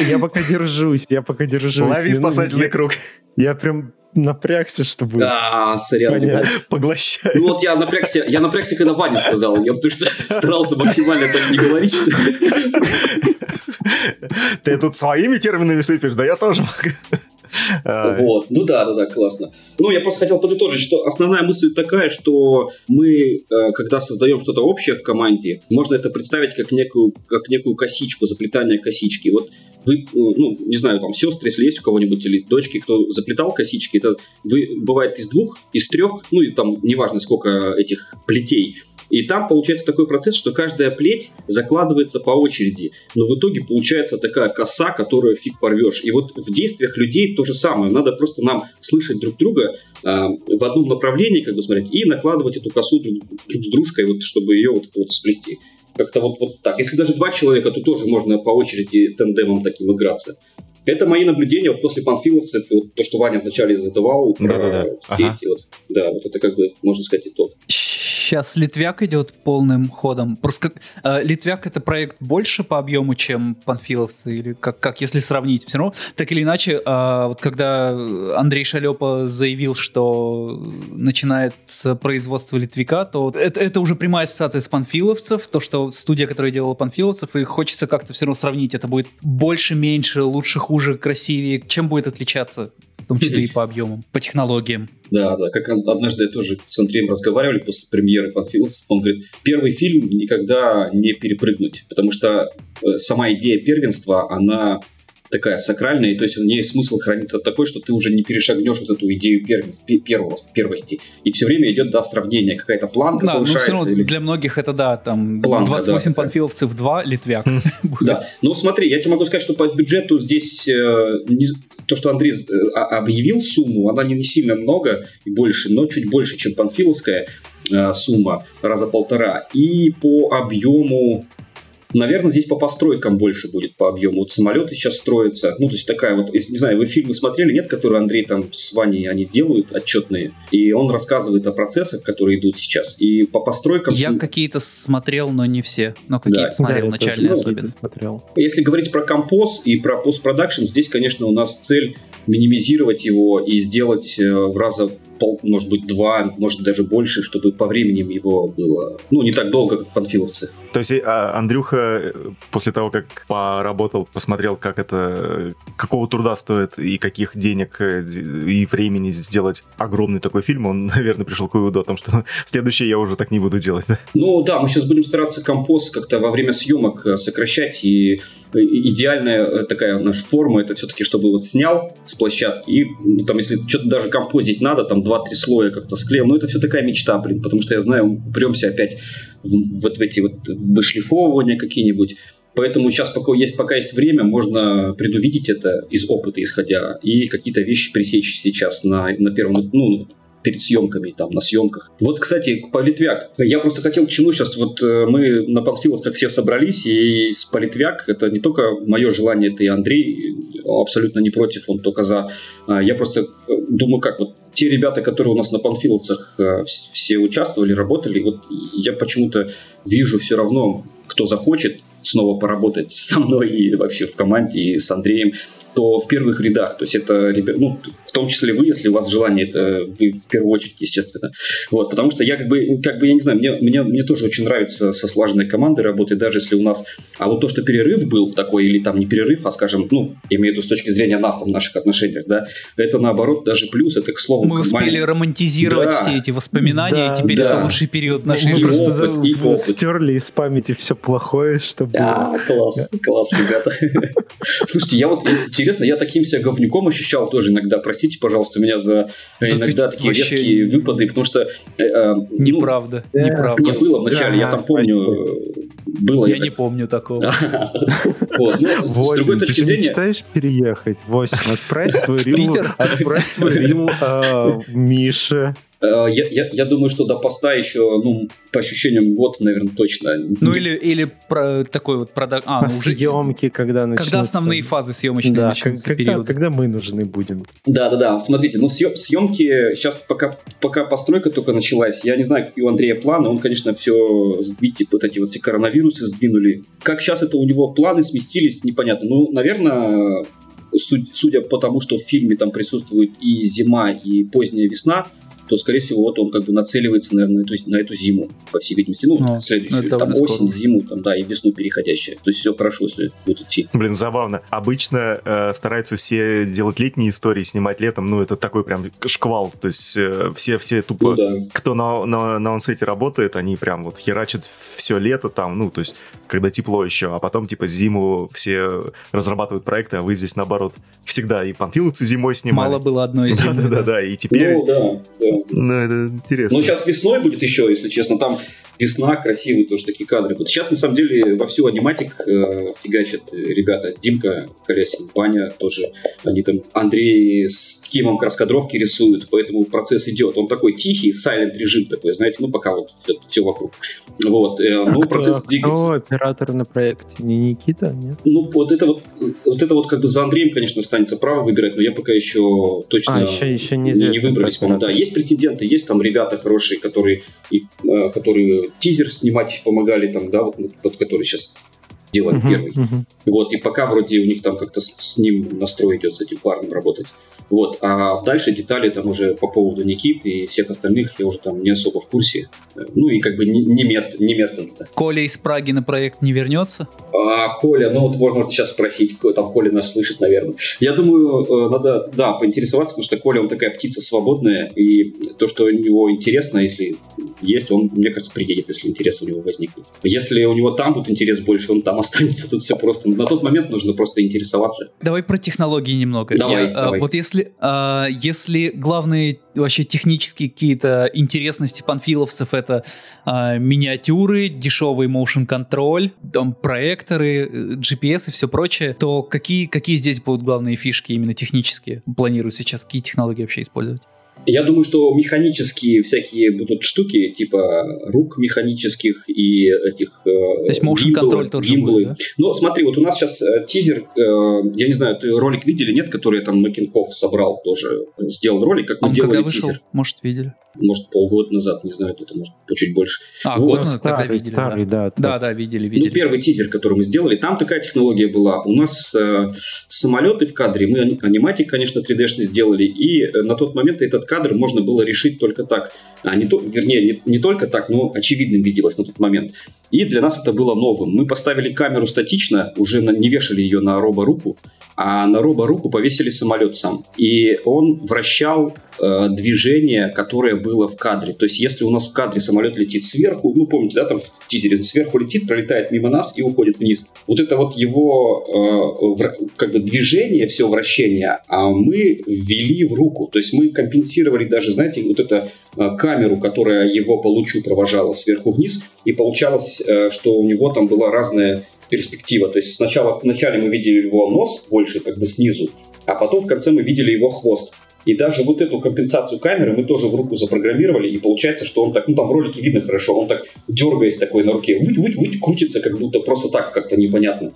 Я пока держусь, я пока держусь. Лови спасательный круг. Я прям напрягся, чтобы Да, сорян. Поглощаю. Ну вот я напрягся, я напрягся, когда Ваня сказал, я потому что старался максимально так не говорить. Ты тут своими терминами сыпешь, да я тоже могу. Вот, ну да, да, да, классно. Ну, я просто хотел подытожить, что основная мысль такая, что мы, э, когда создаем что-то общее в команде, можно это представить как некую, как некую косичку, заплетание косички. Вот вы, э, ну, не знаю, там, сестры, если есть у кого-нибудь, или дочки, кто заплетал косички, это вы, бывает из двух, из трех, ну, и там, неважно, сколько этих плетей, и там получается такой процесс, что каждая плеть закладывается по очереди. Но в итоге получается такая коса, которую фиг порвешь. И вот в действиях людей то же самое. Надо просто нам слышать друг друга э, в одном направлении, как бы смотреть, и накладывать эту косу друг, друг с дружкой, вот, чтобы ее вот, вот сплести. Как-то вот, вот так. Если даже два человека, то тоже можно по очереди тандемом таким играться. Это мои наблюдения вот после панфиловцев, вот то, что Ваня вначале задавал про да, да, да. все ага. вот. Да, вот это как бы, можно сказать, итог. Сейчас Литвяк идет полным ходом. Просто как, э, Литвяк это проект больше по объему, чем Панфиловцы, или как, как если сравнить. Все равно, так или иначе, э, вот когда Андрей Шалепа заявил, что начинает с производства Литвика, то это, это уже прямая ассоциация с Панфиловцев, то, что студия, которая делала Панфиловцев, и хочется как-то все равно сравнить. Это будет больше, меньше, лучше, хуже, красивее. Чем будет отличаться? В том числе и по объемам, по технологиям. Да, да, как однажды тоже с Андреем разговаривали после премьеры Панфиловцев, он говорит, первый фильм никогда не перепрыгнуть, потому что э, сама идея первенства, она такая сакральная, и то есть у нее смысл хранится такой, что ты уже не перешагнешь вот эту идею первого, первости. И все время идет, да, сравнение, какая-то планка да, повышается. Ну, или... Для многих это, да, там планка, 28 да, панфиловцев 2, Литвяк. Да, ну смотри, я тебе могу сказать, что по бюджету здесь э, то, что Андрей э, объявил сумму, она не сильно много и больше, но чуть больше, чем панфиловская э, сумма, раза полтора. И по объему Наверное, здесь по постройкам больше будет по объему. Вот самолеты сейчас строятся. Ну, то есть такая вот, если, не знаю, вы фильмы смотрели, нет, которые Андрей там с Ваней, они делают отчетные. И он рассказывает о процессах, которые идут сейчас. И по постройкам... Я какие-то смотрел, но не все. Но какие-то да. смотрел, да, начальные тоже, особенно. Смотрел. Если говорить про композ и про постпродакшн, здесь, конечно, у нас цель минимизировать его и сделать э, в раза пол, может быть, два, может даже больше, чтобы по времени его было, ну, не так долго, как панфиловцы. То есть а, Андрюха э, после того, как поработал, посмотрел, как это, какого труда стоит и каких денег э, и времени сделать огромный такой фильм, он, наверное, пришел к выводу о том, что следующее я уже так не буду делать. Ну да, мы сейчас будем стараться композ как-то во время съемок сокращать и идеальная э, такая наша форма, это все-таки, чтобы вот снял с площадки, и ну, там, если что-то даже композить надо, там 2-3 слоя как-то склеил, ну, это все такая мечта, блин, потому что я знаю, упремся опять вот в эти вот вышлифовывания какие-нибудь, Поэтому сейчас, пока есть, пока есть время, можно предувидеть это из опыта исходя и какие-то вещи пресечь сейчас на, на первом, ну, перед съемками, там, на съемках. Вот, кстати, Политвяк. Я просто хотел к чему сейчас. Вот э, мы на Панфиловцах все собрались, и с Политвяк это не только мое желание, это и Андрей абсолютно не против, он только за. А, я просто э, думаю, как вот те ребята, которые у нас на Панфиловцах э, все участвовали, работали, вот я почему-то вижу все равно, кто захочет снова поработать со мной и вообще в команде, и с Андреем, то в первых рядах. То есть это, ну, в том числе вы, если у вас желание, это вы в первую очередь, естественно. Вот, потому что я как бы, как бы я не знаю, мне, мне, мне тоже очень нравится со слаженной командой работать, даже если у нас... А вот то, что перерыв был такой, или там не перерыв, а, скажем, ну, имею в виду с точки зрения нас, там, в наших отношениях, да, это наоборот даже плюс, это, к слову... Мы успели малень... романтизировать да. все эти воспоминания, да, и теперь да. это лучший период нашей Мы жизни. просто опыт, и опыт. стерли из памяти все плохое, чтобы... Да, класс, класс, ребята. Слушайте, я вот интересно, я таким себя говнюком ощущал тоже иногда. Простите, пожалуйста, меня за да иногда такие вообще... резкие выпады, потому что... Э, э, неправда, ну, неправда. Не было вначале, да, я там помню... Было я, я не так... помню такого. Ну, с другой точки зрения... Ты мечтаешь переехать? Восемь, отправь свой рил... Отправь свой рил а, Мише. Э, я, я, я думаю, что до поста еще, ну, по ощущениям, год, наверное, точно. Ну, или, или про, такой вот продакт... А, ну, съемки, когда начнутся. Когда основные фазы съемочные да, начнутся. Когда, период. когда мы нужны будем. Да-да-да, смотрите, ну, съемки, сейчас пока, пока постройка только началась, я не знаю, какие у Андрея планы, он, конечно, все сдвиг, типа, вот эти вот все коронавирусы сдвинули. Как сейчас это у него планы сместились, непонятно. Ну, наверное, судя по тому, что в фильме там присутствует и зима, и поздняя весна, то, скорее всего, вот он как бы нацеливается, наверное, на эту, на эту зиму, по всей видимости. Ну, ну следующую, там осень, скоро. зиму, там, да, и весну переходящая. То есть все хорошо, если будет идти. Блин, забавно. Обычно э, стараются все делать летние истории, снимать летом, ну, это такой прям шквал. То есть э, все, все тупо, ну, да. кто на, на, на онсете работает, они прям вот херачат все лето там, ну, то есть когда тепло еще, а потом, типа, зиму все разрабатывают проекты, а вы здесь, наоборот, всегда и панфиловцы зимой снимали. Мало было одной зимы. Да-да-да, и теперь... Ну, да, да. Ну, это интересно. Ну, сейчас весной будет еще, если честно. Там весна, красивые тоже такие кадры. Вот сейчас, на самом деле, во всю аниматик э, фигачат ребята. Димка Колясин, Ваня тоже. Они там, Андрей с Кимом раскадровки рисуют, поэтому процесс идет. Он такой тихий, silent режим такой, знаете, ну, пока вот все, все вокруг. Вот. Э, а ну, кто, процесс двигается. Кто оператор на проекте? Не Никита, нет? Ну, вот это вот, вот это вот как бы за Андреем, конечно, останется право выбирать, но я пока еще точно а, еще, еще не, не, не выбрались, по-моему. Да, есть претенденты, есть там ребята хорошие, которые, и, э, которые тизер снимать помогали, там, да, вот, вот который сейчас делали uh-huh, первый. Uh-huh. Вот, и пока вроде у них там как-то с, с ним настрой идет, с этим парнем работать. Вот, а дальше детали там уже по поводу Никиты и всех остальных я уже там не особо в курсе. Ну и как бы не, не место, не место. -то. Коля из Праги на проект не вернется? А, Коля, ну вот можно сейчас спросить, там Коля нас слышит, наверное. Я думаю, э, надо, да, поинтересоваться, потому что Коля, он такая птица свободная, и то, что у него интересно, если есть, он, мне кажется, приедет, если интерес у него возникнет. Если у него там будет интерес больше, он там останется. Тут все просто. На тот момент нужно просто интересоваться. Давай про технологии немного. Давай, Я, давай. Вот если, а, если главные вообще технические какие-то интересности панфиловцев это а, миниатюры, дешевый motion контроль, там проекторы, GPS и все прочее, то какие, какие здесь будут главные фишки именно технические? Планируют сейчас какие технологии вообще использовать? Я думаю, что механические всякие будут штуки, типа рук механических и этих... Э, То есть motion контроль тоже гимблы. будет, да? Ну, смотри, вот у нас сейчас э, тизер, э, я не знаю, ты ролик видели, нет, который там Макинков собрал тоже, сделал ролик, как мы Он делали когда вышел? тизер. Может, видели? Может, полгода назад, не знаю, это может чуть больше. А, Вот. год назад старый, тогда видели, старый, да. да. Да, да, видели, видели. Ну, первый тизер, который мы сделали, там такая технология была. У нас э, самолеты в кадре, мы ани- аниматик, конечно, 3D-шный сделали, и э, на тот момент этот кадр можно было решить только так. А не то, вернее, не, не только так, но очевидным виделось на тот момент. И для нас это было новым. Мы поставили камеру статично, уже на- не вешали ее на робо-руку, а на робо-руку повесили самолет сам. И он вращал э, движение, которое было в кадре. То есть, если у нас в кадре самолет летит сверху, ну, помните, да, там в тизере сверху летит, пролетает мимо нас и уходит вниз. Вот это вот его э, вра- как бы движение, все вращение, а мы ввели в руку. То есть, мы компенсировали даже, знаете, вот это э, камеру, которая его по лучу провожала сверху вниз, и получалось, э, что у него там была разная перспектива. То есть сначала вначале мы видели его нос больше как бы снизу, а потом в конце мы видели его хвост. И даже вот эту компенсацию камеры мы тоже в руку запрограммировали, и получается, что он так, ну там в ролике видно хорошо, он так дергаясь такой на руке, выть, выть, выть, крутится, как будто просто так как-то непонятно.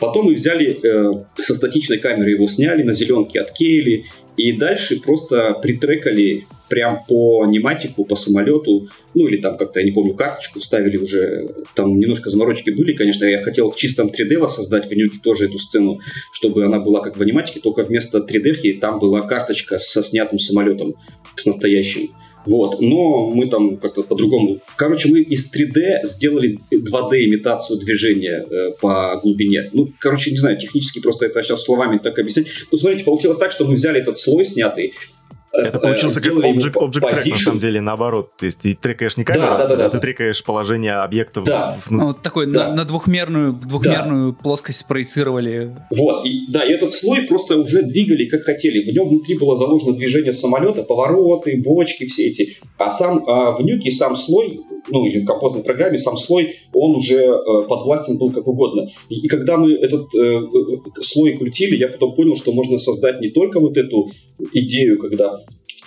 Потом мы взяли э, со статичной камеры его сняли, на зеленке отклеили, и дальше просто притрекали прям по нематику, по самолету, ну или там как-то, я не помню, карточку ставили уже, там немножко заморочки были, конечно, я хотел в чистом 3D воссоздать в нюке тоже эту сцену, чтобы она была как в аниматике, только вместо 3D там была карточка со снятым самолетом, с настоящим. Вот, но мы там как-то по-другому. Короче, мы из 3D сделали 2D имитацию движения э, по глубине. Ну, короче, не знаю, технически просто это сейчас словами так объяснять. Ну, смотрите, получилось так, что мы взяли этот слой снятый, Это получился как object, object track, на самом деле, наоборот. То есть ты трекаешь не камеру, да, да, да, а ты да. трекаешь положение объектов. Да. в- ну, Ну, вот такой Да. на, на двухмерную, двухмерную плоскость проецировали. Вот, и, да, и этот слой просто уже двигали как хотели. В нем внутри было заложено движение самолета, повороты, бочки, все эти. А сам а, в нюке сам слой, ну или в композной программе сам слой, он уже э, подвластен был как угодно. И, и когда мы этот э, э, слой крутили, я потом понял, что можно создать не только вот эту идею, когда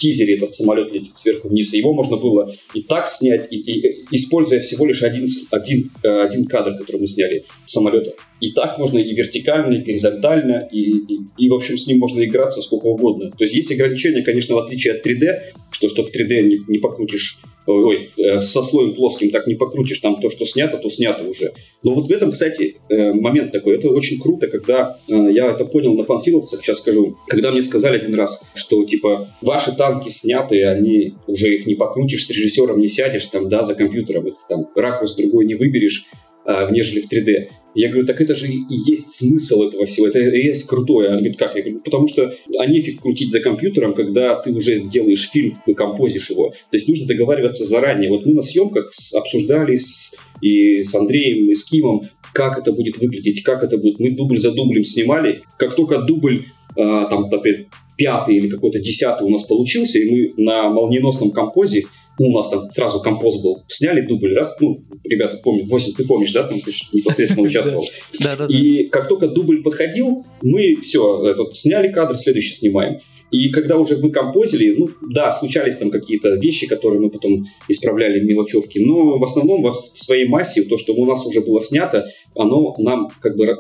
тизере этот самолет летит сверху вниз, и его можно было и так снять, и, и- используя всего лишь один, один, э, один кадр, который мы сняли самолета. И так можно и вертикально, и горизонтально, и, и, и, в общем, с ним можно играться сколько угодно. То есть есть ограничения, конечно, в отличие от 3D, что, что в 3D не, не покрутишь, ой, э, со слоем плоским так не покрутишь, там то, что снято, то снято уже. Но вот в этом, кстати, э, момент такой, это очень круто, когда э, я это понял на панфиловцах, сейчас скажу, когда мне сказали один раз, что, типа, ваши танки сняты, они уже их не покрутишь, с режиссером не сядешь, там, да, за компьютером, их там ракурс другой не выберешь, а, нежели в 3D. Я говорю, так это же и есть смысл этого всего, это и есть крутое. Они говорят, как? Я говорю, потому что а нефиг крутить за компьютером, когда ты уже сделаешь фильм, ты композишь его. То есть нужно договариваться заранее. Вот мы на съемках обсуждали с, и с Андреем, и с Кимом, как это будет выглядеть, как это будет. Мы дубль за дублем снимали. Как только дубль, а, там, опять, пятый или какой-то десятый у нас получился, и мы на молниеносном композе у нас там сразу композ был. Сняли дубль, раз, ну, ребята помнят, 8, ты помнишь, да, там ты непосредственно участвовал. И как только дубль подходил, мы все, сняли кадр, следующий снимаем. И когда уже мы композили, ну да, случались там какие-то вещи, которые мы потом исправляли в мелочевке, но в основном в своей массе то, что у нас уже было снято, оно нам как бы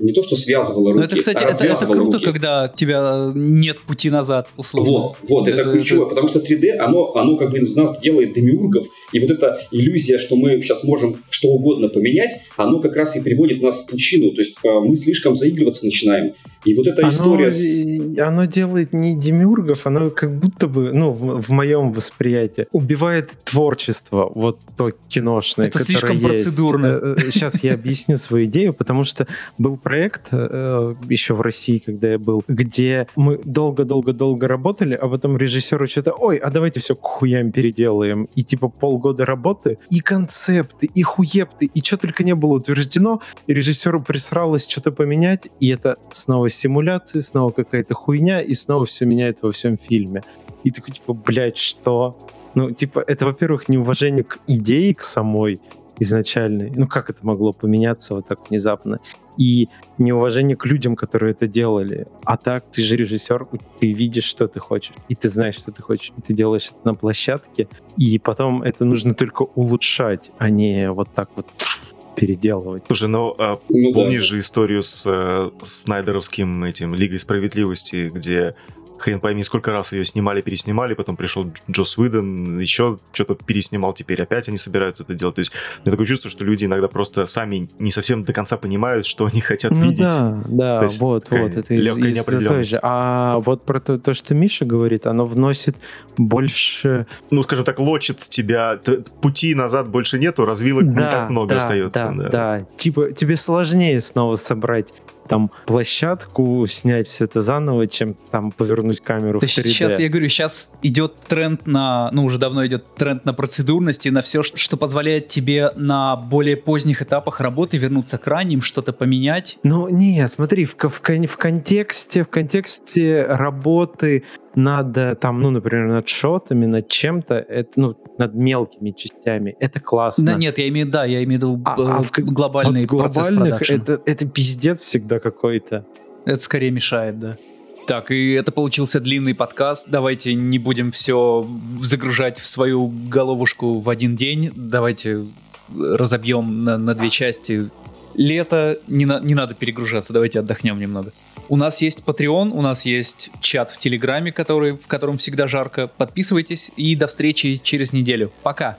не то, что связывало руки, но это, кстати, а это, это круто, руки. когда у тебя нет пути назад, условно. Вот, вот, это, это ключевое, это... потому что 3D, оно, оно как бы из нас делает демиургов, и вот эта иллюзия, что мы сейчас можем что угодно поменять, оно как раз и приводит нас в пучину, то есть а, мы слишком заигрываться начинаем. И вот эта оно, история с... Оно делает не демиургов, оно как будто бы, ну, в, в моем восприятии, убивает творчество, вот то киношное, Это которое слишком есть. процедурно. Сейчас я объясню свою идею, потому что был проект э, еще в России, когда я был, где мы долго-долго-долго работали, а потом режиссеру что-то, ой, а давайте все к хуям переделаем. И типа полгода работы, и концепты, и хуепты, и что только не было утверждено, и режиссеру присралось что-то поменять, и это снова симуляции, снова какая-то хуйня, и снова все меняет во всем фильме. И такой, типа, блядь, что? Ну, типа, это, во-первых, неуважение к идее, к самой изначальной. Ну, как это могло поменяться вот так внезапно? И неуважение к людям, которые это делали. А так, ты же режиссер, ты видишь, что ты хочешь, и ты знаешь, что ты хочешь, и ты делаешь это на площадке, и потом это нужно только улучшать, а не вот так вот переделывать. Слушай, ну, а, ну помнишь да. же историю с, э, с Снайдеровским этим Лигой Справедливости, где хрен пойми, сколько раз ее снимали, переснимали, потом пришел Джос Уидон, еще что-то переснимал, теперь опять они собираются это делать. То есть у меня такое чувство, что люди иногда просто сами не совсем до конца понимают, что они хотят ну, видеть. Да, да, вот, вот, это из, из той же. А вот про то, то, что Миша говорит, оно вносит больше... Ну, скажем так, лочит тебя, пути назад больше нету, развилок да, не так много да, остается. Да, да, да, типа тебе сложнее снова собрать там площадку, снять все это заново, чем там повернуть камеру да в 3D. Сейчас, я говорю, сейчас идет тренд на, ну уже давно идет тренд на процедурности, на все, что позволяет тебе на более поздних этапах работы вернуться к ранним, что-то поменять. Ну не, смотри, в, в, в контексте, в контексте работы над, там, ну, например, над шотами, над чем-то, это, ну, над мелкими частями, это классно. Да нет, я имею, да, я имею в виду а, а в, глобальный вот процесс глобальных это, это пиздец всегда какой-то. Это скорее мешает, да. Так, и это получился длинный подкаст. Давайте не будем все загружать в свою головушку в один день. Давайте разобьем на, на две части. Лето, не, на, не надо перегружаться, давайте отдохнем немного. У нас есть Patreon, у нас есть чат в Телеграме, который, в котором всегда жарко. Подписывайтесь и до встречи через неделю. Пока!